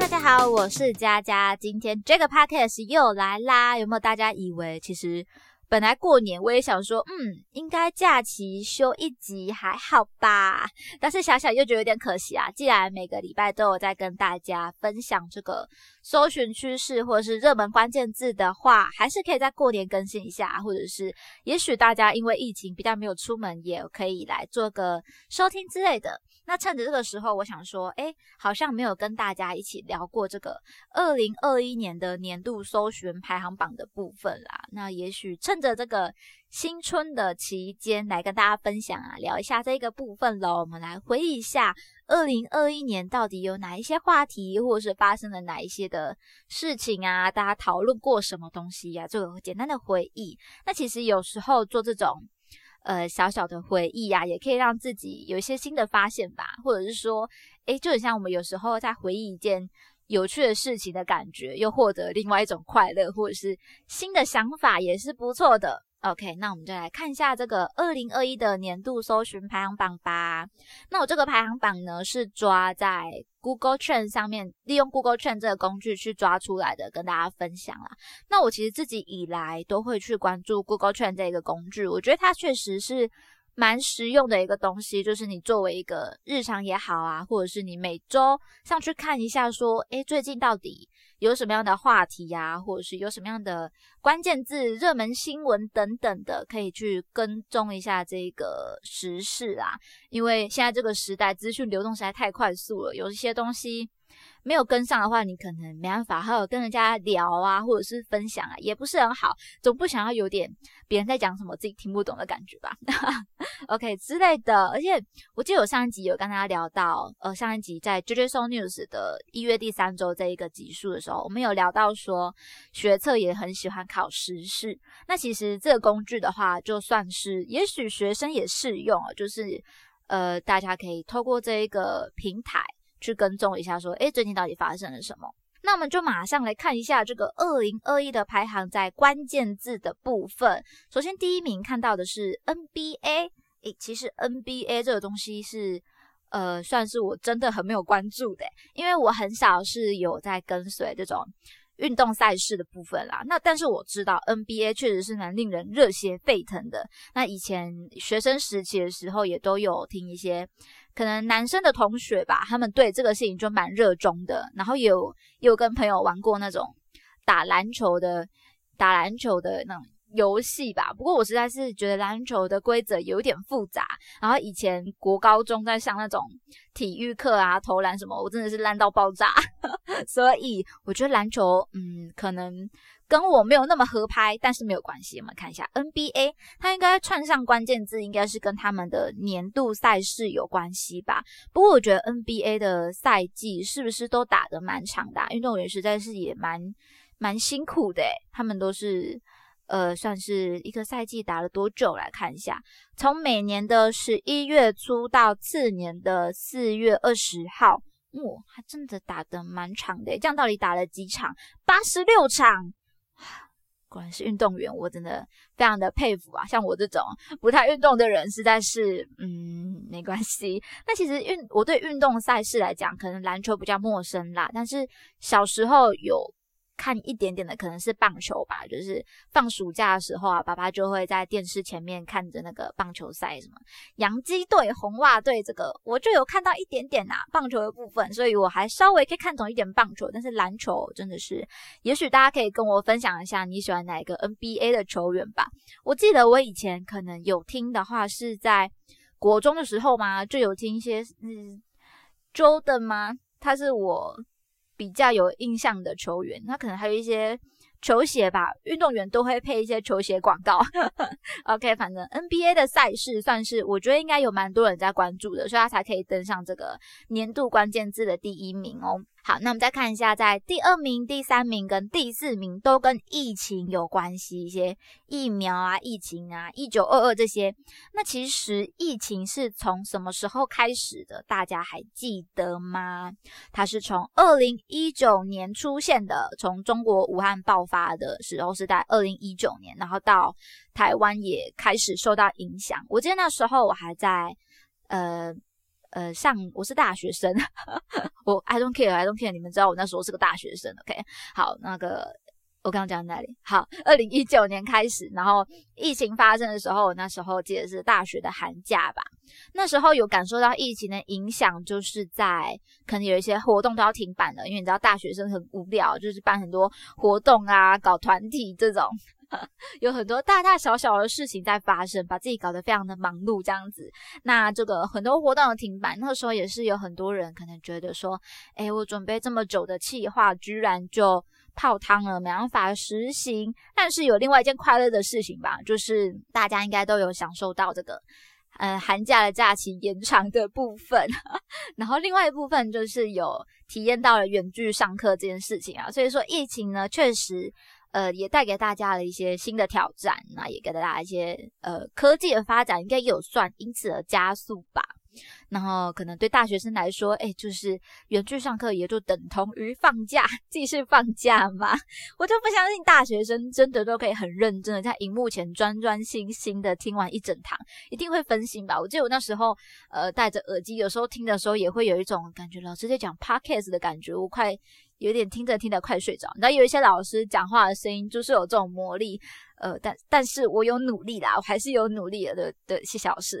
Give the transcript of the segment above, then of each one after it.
大家好，我是佳佳，今天这个 podcast 又来啦。有没有大家以为其实？本来过年我也想说，嗯，应该假期休一集还好吧？但是想想又觉得有点可惜啊。既然每个礼拜都有在跟大家分享这个搜寻趋势或者是热门关键字的话，还是可以在过年更新一下，或者是也许大家因为疫情比较没有出门，也可以来做个收听之类的。那趁着这个时候，我想说，哎，好像没有跟大家一起聊过这个二零二一年的年度搜寻排行榜的部分啦。那也许趁着这个新春的期间，来跟大家分享啊，聊一下这个部分喽。我们来回忆一下二零二一年到底有哪一些话题，或者是发生了哪一些的事情啊？大家讨论过什么东西呀？做个简单的回忆。那其实有时候做这种。呃，小小的回忆啊，也可以让自己有一些新的发现吧，或者是说，诶，就很像我们有时候在回忆一件有趣的事情的感觉，又获得另外一种快乐，或者是新的想法，也是不错的。OK，那我们就来看一下这个二零二一的年度搜寻排行榜吧。那我这个排行榜呢，是抓在 Google Trend 上面，利用 Google Trend 这个工具去抓出来的，跟大家分享啦。那我其实自己以来都会去关注 Google Trend 这个工具，我觉得它确实是蛮实用的一个东西，就是你作为一个日常也好啊，或者是你每周上去看一下，说，诶，最近到底。有什么样的话题呀，或者是有什么样的关键字、热门新闻等等的，可以去跟踪一下这个时事啊。因为现在这个时代，资讯流动实在太快速了，有一些东西。没有跟上的话，你可能没办法还有跟人家聊啊，或者是分享啊，也不是很好。总不想要有点别人在讲什么自己听不懂的感觉吧？OK 之类的。而且我记得我上一集有跟大家聊到，呃，上一集在 j j s o News 的一月第三周这一个集数的时候，我们有聊到说学测也很喜欢考时事。那其实这个工具的话，就算是也许学生也适用，就是呃，大家可以透过这一个平台。去跟踪一下，说，哎，最近到底发生了什么？那我们就马上来看一下这个二零二一的排行，在关键字的部分。首先，第一名看到的是 NBA，诶，其实 NBA 这个东西是，呃，算是我真的很没有关注的，因为我很少是有在跟随这种运动赛事的部分啦。那但是我知道 NBA 确实是蛮令人热血沸腾的。那以前学生时期的时候，也都有听一些。可能男生的同学吧，他们对这个事情就蛮热衷的，然后有有跟朋友玩过那种打篮球的打篮球的那种游戏吧。不过我实在是觉得篮球的规则有点复杂，然后以前国高中在上那种体育课啊，投篮什么，我真的是烂到爆炸，所以我觉得篮球，嗯，可能。跟我没有那么合拍，但是没有关系。我们看一下 NBA，它应该串上关键字，应该是跟他们的年度赛事有关系吧。不过我觉得 NBA 的赛季是不是都打得蛮长的？运动员实在是也蛮蛮辛苦的，他们都是呃，算是一个赛季打了多久？来看一下，从每年的十一月初到次年的四月二十号，哇，还真的打得蛮长的。这样到底打了几场？八十六场。果然是运动员，我真的非常的佩服啊！像我这种不太运动的人，实在是，嗯，没关系。那其实运我对运动赛事来讲，可能篮球比较陌生啦，但是小时候有。看一点点的可能是棒球吧，就是放暑假的时候啊，爸爸就会在电视前面看着那个棒球赛，什么洋基队、红袜队，这个我就有看到一点点呐，棒球的部分，所以我还稍微可以看懂一点棒球，但是篮球真的是，也许大家可以跟我分享一下你喜欢哪一个 NBA 的球员吧。我记得我以前可能有听的话是在国中的时候嘛，就有听一些嗯，Jordan 吗？他是我。比较有印象的球员，他可能还有一些球鞋吧，运动员都会配一些球鞋广告。OK，反正 NBA 的赛事算是我觉得应该有蛮多人在关注的，所以他才可以登上这个年度关键字的第一名哦。好，那我们再看一下，在第二名、第三名跟第四名都跟疫情有关系，一些疫苗啊、疫情啊、一九二二这些。那其实疫情是从什么时候开始的？大家还记得吗？它是从二零一九年出现的，从中国武汉爆发的时候是在二零一九年，然后到台湾也开始受到影响。我记得那时候我还在呃。呃，上我是大学生，我 I don't care，I don't care，你们知道我那时候是个大学生，OK？好，那个我刚刚讲哪里？好，二零一九年开始，然后疫情发生的时候，那时候记得是大学的寒假吧，那时候有感受到疫情的影响，就是在可能有一些活动都要停摆了，因为你知道大学生很无聊，就是办很多活动啊，搞团体这种。有很多大大小小的事情在发生，把自己搞得非常的忙碌，这样子。那这个很多活动的停摆，那时候也是有很多人可能觉得说，哎，我准备这么久的计划，居然就泡汤了，没办法实行。但是有另外一件快乐的事情吧，就是大家应该都有享受到这个，呃，寒假的假期延长的部分。然后另外一部分就是有体验到了远距上课这件事情啊。所以说疫情呢，确实。呃，也带给大家了一些新的挑战，那也给大家一些呃科技的发展，应该有算因此而加速吧。然后可能对大学生来说，哎，就是远距上课也就等同于放假，继续放假嘛。我就不相信大学生真的都可以很认真的在荧幕前专专心心的听完一整堂，一定会分心吧。我记得我那时候呃戴着耳机，有时候听的时候也会有一种感觉，老师在讲 podcast 的感觉，我快。有点听着听着快睡着，然后有一些老师讲话的声音就是有这种魔力，呃，但但是我有努力啦，我还是有努力的的谢老师。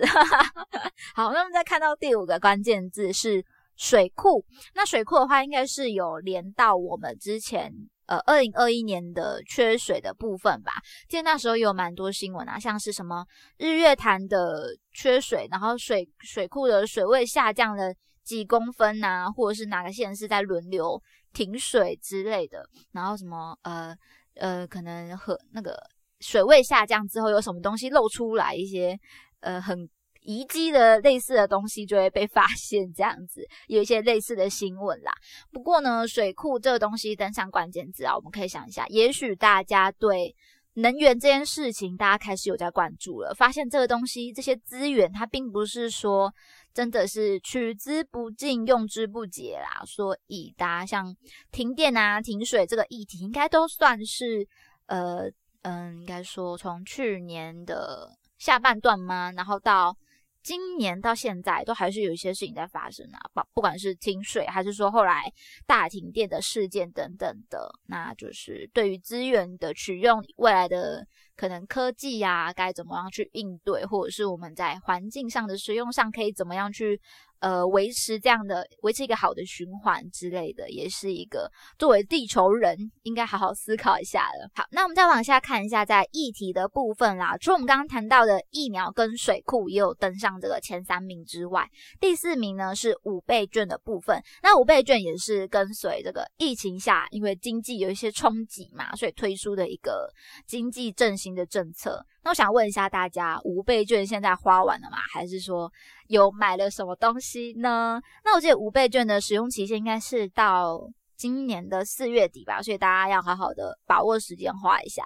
好，那么再看到第五个关键字是水库，那水库的话应该是有连到我们之前呃二零二一年的缺水的部分吧？记得那时候有蛮多新闻啊，像是什么日月潭的缺水，然后水水库的水位下降了几公分啊，或者是哪个县市在轮流。停水之类的，然后什么呃呃，可能和那个水位下降之后，有什么东西露出来，一些呃很遗迹的类似的东西就会被发现，这样子有一些类似的新闻啦。不过呢，水库这个东西登上关键字啊，我们可以想一下，也许大家对能源这件事情，大家开始有在关注了，发现这个东西这些资源，它并不是说。真的是取之不尽，用之不竭啦。所以大家像停电啊、停水这个议题，应该都算是呃嗯，应该说从去年的下半段吗？然后到今年到现在，都还是有一些事情在发生啊。不不管是停水，还是说后来大停电的事件等等的，那就是对于资源的取用，未来的。可能科技呀，该怎么样去应对，或者是我们在环境上的使用上，可以怎么样去？呃，维持这样的维持一个好的循环之类的，也是一个作为地球人应该好好思考一下的。好，那我们再往下看一下，在议题的部分啦，除了我们刚刚谈到的疫苗跟水库也有登上这个前三名之外，第四名呢是五倍券的部分。那五倍券也是跟随这个疫情下，因为经济有一些冲击嘛，所以推出的一个经济振兴的政策。那我想问一下大家，五倍券现在花完了吗？还是说？有买了什么东西呢？那我记得五倍券的使用期限应该是到今年的四月底吧，所以大家要好好的把握时间花一下。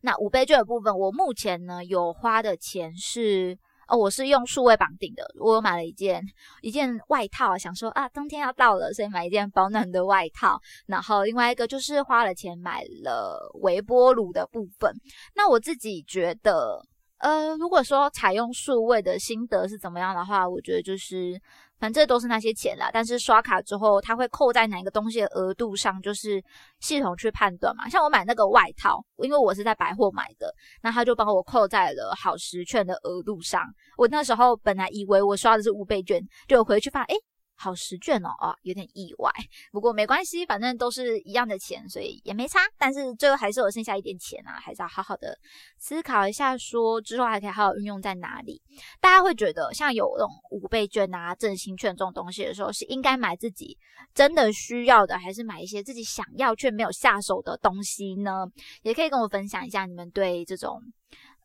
那五倍券的部分，我目前呢有花的钱是哦，我是用数位绑定的，我买了一件一件外套，想说啊冬天要到了，所以买一件保暖的外套。然后另外一个就是花了钱买了微波炉的部分。那我自己觉得。呃，如果说采用数位的心得是怎么样的话，我觉得就是反正都是那些钱啦。但是刷卡之后，它会扣在哪个东西的额度上，就是系统去判断嘛。像我买那个外套，因为我是在百货买的，那他就帮我扣在了好时券的额度上。我那时候本来以为我刷的是五倍券，就回去发现，哎。好十卷哦，啊，有点意外，不过没关系，反正都是一样的钱，所以也没差。但是最后还是有剩下一点钱啊，还是要好好的思考一下，说之后还可以好好运用在哪里。大家会觉得像有那种五倍券啊、振兴券这种东西的时候，是应该买自己真的需要的，还是买一些自己想要却没有下手的东西呢？也可以跟我分享一下你们对这种。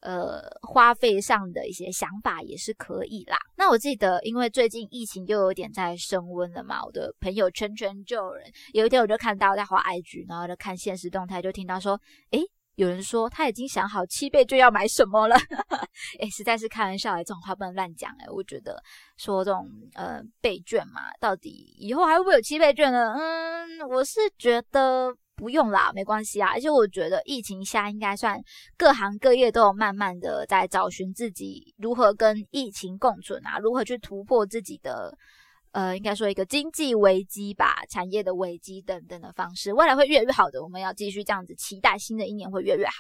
呃，花费上的一些想法也是可以啦。那我记得，因为最近疫情又有点在升温了嘛，我的朋友圈圈就有人。有一天我就看到在滑 IG，然后就看现实动态，就听到说，诶，有人说他已经想好七倍就要买什么了。诶，实在是开玩笑诶，这种话不能乱讲诶，我觉得说这种呃倍券嘛，到底以后还会不会有七倍券呢？嗯，我是觉得。不用啦，没关系啊。而且我觉得疫情下应该算各行各业都有慢慢的在找寻自己如何跟疫情共存啊，如何去突破自己的呃，应该说一个经济危机吧，产业的危机等等的方式，未来会越来越好的。我们要继续这样子期待，新的一年会越来越好。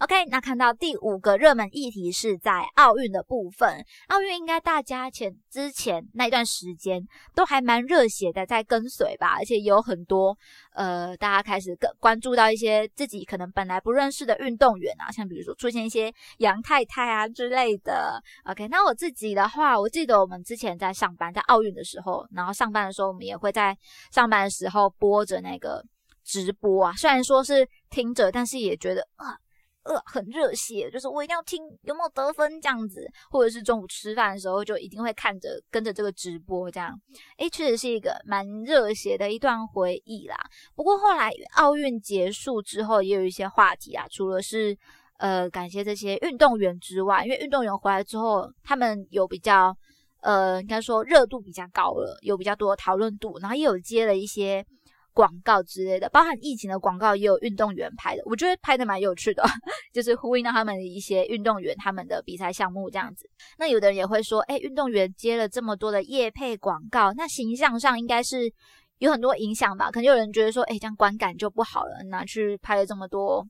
OK，那看到第五个热门议题是在奥运的部分。奥运应该大家前之前那段时间都还蛮热血的，在跟随吧，而且有很多呃，大家开始更关注到一些自己可能本来不认识的运动员啊，像比如说出现一些杨太太啊之类的。OK，那我自己的话，我记得我们之前在上班，在奥运的时候，然后上班的时候，我们也会在上班的时候播着那个直播啊，虽然说是听着，但是也觉得啊。呃，呃很热血，就是我一定要听有没有得分这样子，或者是中午吃饭的时候就一定会看着跟着这个直播这样，诶，确实是一个蛮热血的一段回忆啦。不过后来奥运结束之后，也有一些话题啊，除了是呃感谢这些运动员之外，因为运动员回来之后，他们有比较呃应该说热度比较高了，有比较多的讨论度，然后也有接了一些。广告之类的，包含疫情的广告，也有运动员拍的，我觉得拍的蛮有趣的，就是呼应到他们的一些运动员他们的比赛项目这样子。那有的人也会说，哎，运动员接了这么多的业配广告，那形象上应该是有很多影响吧？可能有人觉得说，哎，这样观感就不好了，拿去拍了这么多。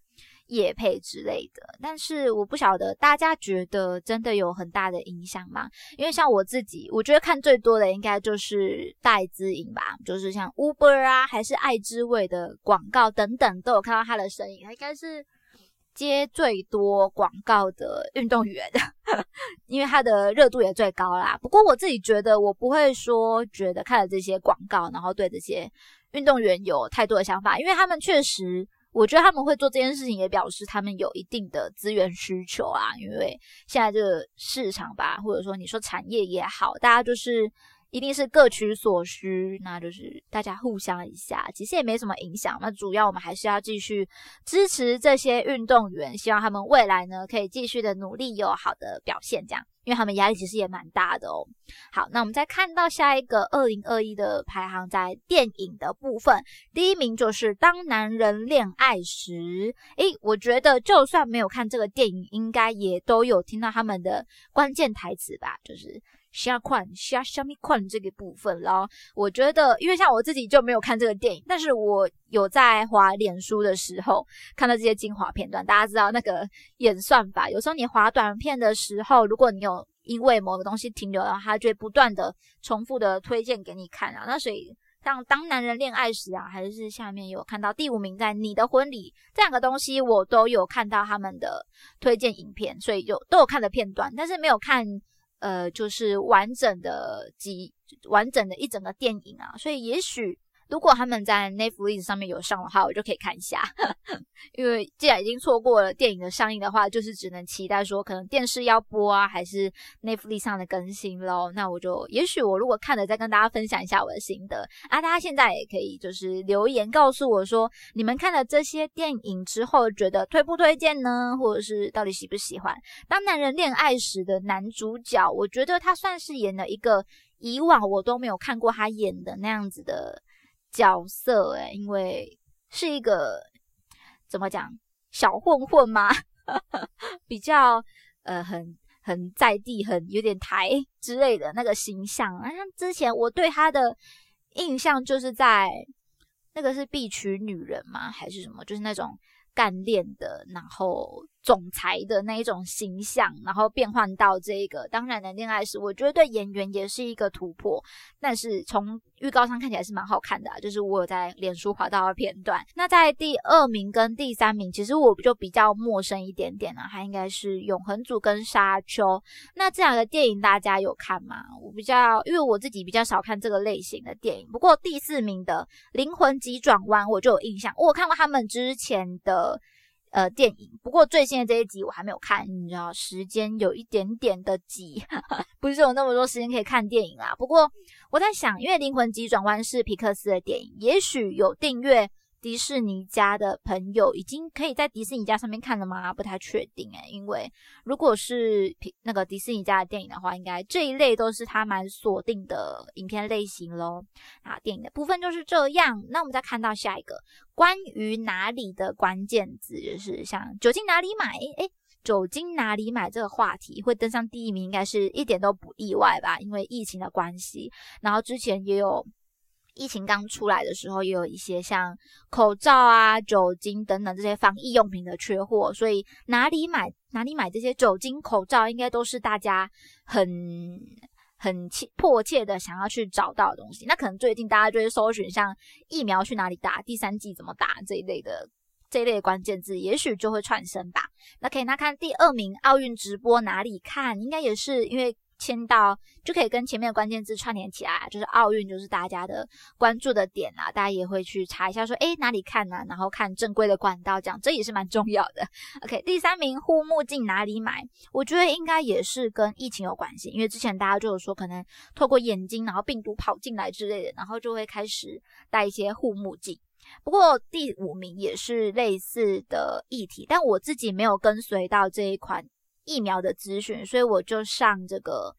叶配之类的，但是我不晓得大家觉得真的有很大的影响吗？因为像我自己，我觉得看最多的应该就是戴资颖吧，就是像 Uber 啊，还是爱之味的广告等等，都有看到他的身影。他应该是接最多广告的运动员，因为他的热度也最高啦。不过我自己觉得，我不会说觉得看了这些广告，然后对这些运动员有太多的想法，因为他们确实。我觉得他们会做这件事情，也表示他们有一定的资源需求啊。因为现在这个市场吧，或者说你说产业也好，大家就是一定是各取所需，那就是大家互相一下，其实也没什么影响。那主要我们还是要继续支持这些运动员，希望他们未来呢可以继续的努力，有好的表现，这样。因为他们压力其实也蛮大的哦。好，那我们再看到下一个二零二一的排行，在电影的部分，第一名就是《当男人恋爱时》。诶，我觉得就算没有看这个电影，应该也都有听到他们的关键台词吧，就是。虾款虾虾米款这个部分，然后我觉得，因为像我自己就没有看这个电影，但是我有在滑脸书的时候看到这些精华片段。大家知道那个演算法，有时候你滑短片的时候，如果你有因为某个东西停留，然后它就会不断的重复的推荐给你看啊。那所以像当男人恋爱时啊，还是下面有看到第五名在你的婚礼这两个东西，我都有看到他们的推荐影片，所以就都有看的片段，但是没有看。呃，就是完整的几完整的一整个电影啊，所以也许。如果他们在 Netflix 上面有上的话，我就可以看一下。因为既然已经错过了电影的上映的话，就是只能期待说可能电视要播啊，还是 Netflix 上的更新喽。那我就也许我如果看了，再跟大家分享一下我的心得啊。大家现在也可以就是留言告诉我说，你们看了这些电影之后，觉得推不推荐呢？或者是到底喜不喜欢？当男人恋爱时的男主角，我觉得他算是演了一个以往我都没有看过他演的那样子的。角色诶，因为是一个怎么讲小混混吗？比较呃很很在地，很有点台之类的那个形象啊。像之前我对他的印象就是在那个是必娶女人吗？还是什么？就是那种干练的，然后。总裁的那一种形象，然后变换到这个当然的恋爱时，我觉得对演员也是一个突破。但是从预告上看起来是蛮好看的，就是我有在脸书滑到的片段。那在第二名跟第三名，其实我就比较陌生一点点了，它应该是《永恒族》跟《沙丘》。那这两个电影大家有看吗？我比较，因为我自己比较少看这个类型的电影。不过第四名的《灵魂急转弯》我就有印象，我看过他们之前的。呃，电影不过最新的这一集我还没有看，你知道时间有一点点的挤，不是有那么多时间可以看电影啊。不过我在想，因为《灵魂急转弯》是皮克斯的电影，也许有订阅迪士尼家的朋友已经可以在迪士尼家上面看了吗？不太确定诶，因为如果是那个迪士尼家的电影的话，应该这一类都是他蛮锁定的影片类型喽。啊，电影的部分就是这样。那我们再看到下一个关于哪里的关键字，就是像酒精哪里买？诶，酒精哪里买这个话题会登上第一名，应该是一点都不意外吧？因为疫情的关系，然后之前也有。疫情刚出来的时候，也有一些像口罩啊、酒精等等这些防疫用品的缺货，所以哪里买哪里买这些酒精、口罩，应该都是大家很很切迫切的想要去找到的东西。那可能最近大家就会搜寻像疫苗去哪里打、第三季怎么打这一类的这一类关键字，也许就会串生吧。那可以那看第二名，奥运直播哪里看？应该也是因为。签到就可以跟前面的关键字串联起来，就是奥运，就是大家的关注的点啊，大家也会去查一下，说哎哪里看呢？然后看正规的管道，这样这也是蛮重要的。OK，第三名护目镜哪里买？我觉得应该也是跟疫情有关系，因为之前大家就有说可能透过眼睛，然后病毒跑进来之类的，然后就会开始戴一些护目镜。不过第五名也是类似的议题，但我自己没有跟随到这一款。疫苗的资讯，所以我就上这个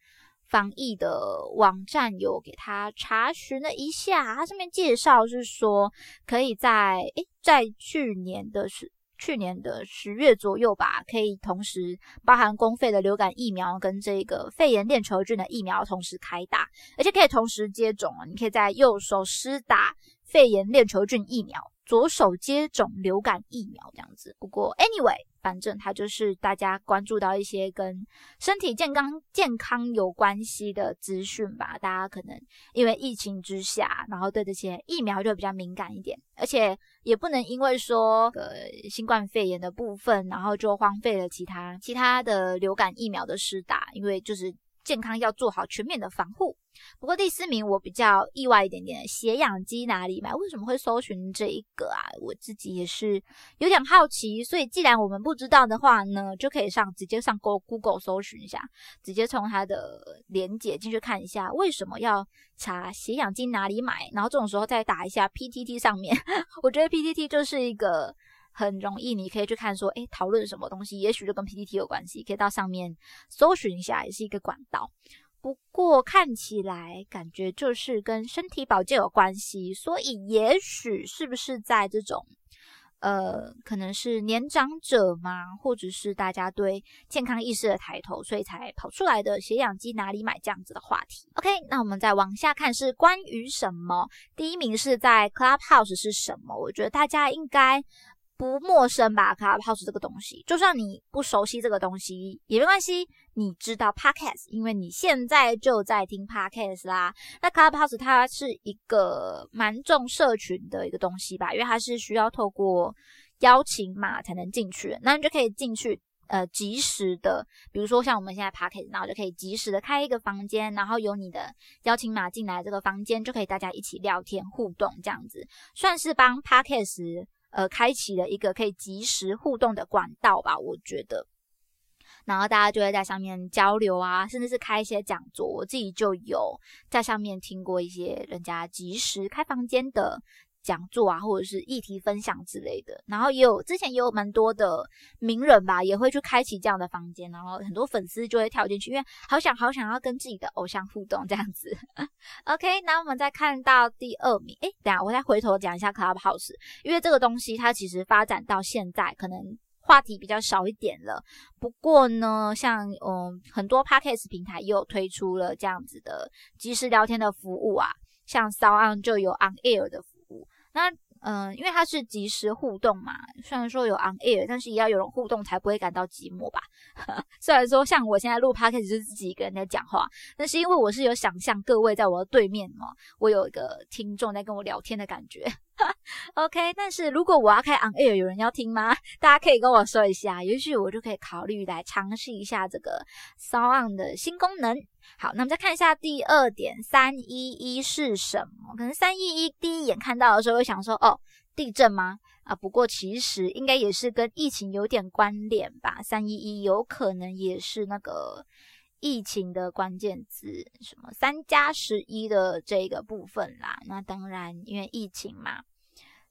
防疫的网站，有给他查询了一下。它上面介绍是说，可以在诶，在去年的十去年的十月左右吧，可以同时包含公费的流感疫苗跟这个肺炎链球菌的疫苗同时开打，而且可以同时接种你可以在右手施打肺炎链球菌疫苗。左手接种流感疫苗这样子，不过 anyway，反正它就是大家关注到一些跟身体健康健康有关系的资讯吧。大家可能因为疫情之下，然后对这些疫苗就比较敏感一点，而且也不能因为说呃新冠肺炎的部分，然后就荒废了其他其他的流感疫苗的施打，因为就是健康要做好全面的防护。不过第四名我比较意外一点点，血氧机哪里买？为什么会搜寻这一个啊？我自己也是有点好奇。所以既然我们不知道的话呢，就可以上直接上 Go Google 搜寻一下，直接从它的连接进去看一下，为什么要查血氧机哪里买？然后这种时候再打一下 PTT 上面，我觉得 PTT 就是一个很容易你可以去看说，诶，讨论什么东西，也许就跟 PTT 有关系，可以到上面搜寻一下，也是一个管道。不过看起来感觉就是跟身体保健有关系，所以也许是不是在这种，呃，可能是年长者嘛，或者是大家对健康意识的抬头，所以才跑出来的血氧机哪里买这样子的话题。OK，那我们再往下看是关于什么？第一名是在 Clubhouse 是什么？我觉得大家应该。不陌生吧？Clubhouse 这个东西，就算你不熟悉这个东西也没关系。你知道 Podcast，因为你现在就在听 Podcast 啦。那 Clubhouse 它是一个蛮重社群的一个东西吧，因为它是需要透过邀请码才能进去。那你就可以进去，呃，及时的，比如说像我们现在 Podcast，然后就可以及时的开一个房间，然后有你的邀请码进来这个房间，就可以大家一起聊天互动，这样子算是帮 Podcast。呃，开启了一个可以及时互动的管道吧，我觉得。然后大家就会在上面交流啊，甚至是开一些讲座。我自己就有在上面听过一些人家及时开房间的。讲座啊，或者是议题分享之类的，然后也有之前也有蛮多的名人吧，也会去开启这样的房间，然后很多粉丝就会跳进去，因为好想好想要跟自己的偶像互动这样子。OK，那我们再看到第二名，诶，等下我再回头讲一下 Clubhouse，因为这个东西它其实发展到现在可能话题比较少一点了。不过呢，像嗯很多 Podcast 平台也有推出了这样子的即时聊天的服务啊，像 s o u n 就有 On Air 的。那嗯，因为它是即时互动嘛，虽然说有 on air，但是也要有人互动才不会感到寂寞吧。虽然说像我现在录 podcast 就是自己一个人在讲话，但是因为我是有想象各位在我的对面哦，我有一个听众在跟我聊天的感觉。OK，但是如果我要开 on air，有人要听吗？大家可以跟我说一下，也许我就可以考虑来尝试一下这个 s o n 的新功能。好，那我们再看一下第二点，三一一是什么？可能三一一第一眼看到的时候会想说，哦，地震吗？啊，不过其实应该也是跟疫情有点关联吧。三一一有可能也是那个疫情的关键字，什么三加十一的这个部分啦。那当然，因为疫情嘛，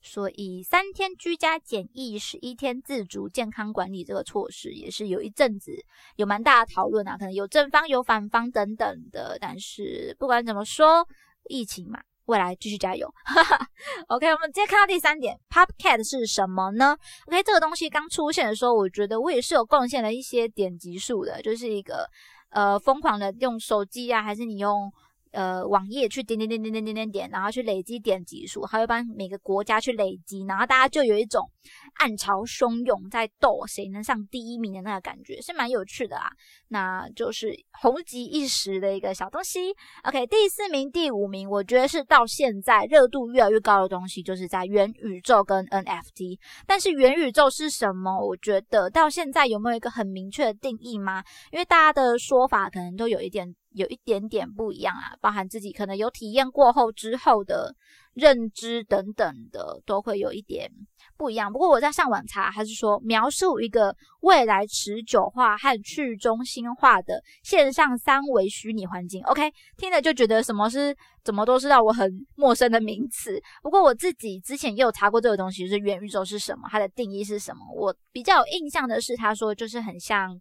所以三天居家检疫、十一天自主健康管理这个措施，也是有一阵子有蛮大的讨论啊，可能有正方有反方等等的。但是不管怎么说，疫情嘛。未来继续加油。哈 哈 OK，我们直接看到第三点，Popcat 是什么呢？OK，这个东西刚出现的时候，我觉得我也是有贡献了一些点击数的，就是一个呃疯狂的用手机啊，还是你用。呃，网页去点点点点点点点点，然后去累积点击数，还会帮每个国家去累积，然后大家就有一种暗潮汹涌在斗谁能上第一名的那个感觉，是蛮有趣的啦。那就是红极一时的一个小东西。OK，第四名、第五名，我觉得是到现在热度越来越高的东西，就是在元宇宙跟 NFT。但是元宇宙是什么？我觉得到现在有没有一个很明确的定义吗？因为大家的说法可能都有一点。有一点点不一样啊，包含自己可能有体验过后之后的认知等等的，都会有一点不一样。不过我在上网查，还是说描述一个未来持久化和去中心化的线上三维虚拟环境。OK，听了就觉得什么是怎么都是让我很陌生的名词。不过我自己之前也有查过这个东西，是元宇宙是什么，它的定义是什么。我比较有印象的是，他说就是很像。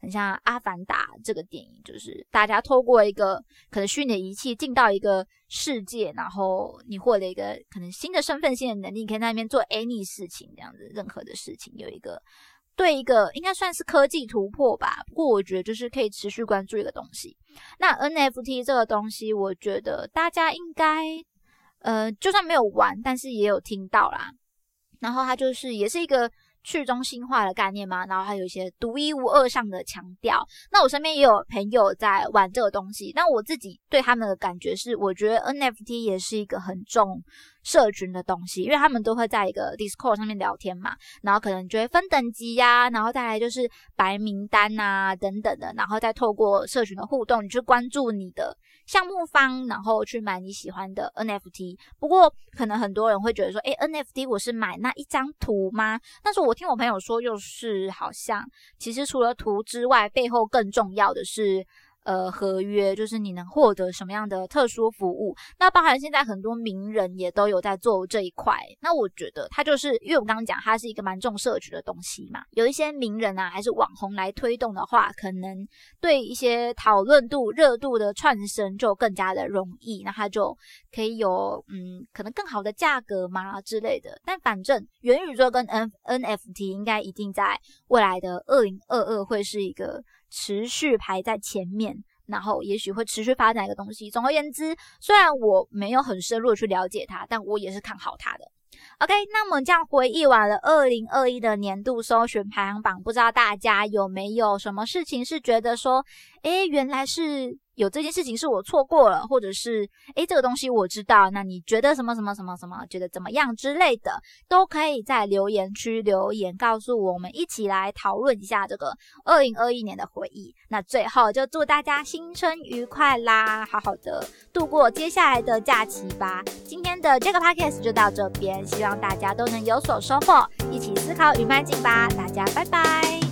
很像《阿凡达》这个电影，就是大家透过一个可能虚拟的仪器进到一个世界，然后你获得一个可能新的身份、新的能力，可以在那边做 any 事情，这样子任何的事情，有一个对一个应该算是科技突破吧。不过我觉得就是可以持续关注一个东西。那 NFT 这个东西，我觉得大家应该呃就算没有玩，但是也有听到啦。然后它就是也是一个。去中心化的概念吗，然后还有一些独一无二上的强调。那我身边也有朋友在玩这个东西，那我自己对他们的感觉是，我觉得 NFT 也是一个很重。社群的东西，因为他们都会在一个 Discord 上面聊天嘛，然后可能就会分等级呀，然后再来就是白名单啊等等的，然后再透过社群的互动，你去关注你的项目方，然后去买你喜欢的 NFT。不过可能很多人会觉得说，诶 n f t 我是买那一张图吗？但是我听我朋友说，又是好像其实除了图之外，背后更重要的是。呃，合约就是你能获得什么样的特殊服务？那包含现在很多名人也都有在做这一块。那我觉得它就是，因为我刚刚讲它是一个蛮重社区的东西嘛，有一些名人啊，还是网红来推动的话，可能对一些讨论度、热度的串升就更加的容易。那它就可以有嗯，可能更好的价格嘛之类的。但反正元宇宙跟 N NFT 应该一定在未来的二零二二会是一个。持续排在前面，然后也许会持续发展一个东西。总而言之，虽然我没有很深入去了解它，但我也是看好它的。OK，那么这样回忆完了二零二一的年度搜寻排行榜，不知道大家有没有什么事情是觉得说，诶，原来是。有这件事情是我错过了，或者是诶这个东西我知道，那你觉得什么什么什么什么，觉得怎么样之类的，都可以在留言区留言告诉我们，一起来讨论一下这个二零二一年的回忆。那最后就祝大家新春愉快啦，好好的度过接下来的假期吧。今天的这个 podcast 就到这边，希望大家都能有所收获，一起思考与迈进吧。大家拜拜。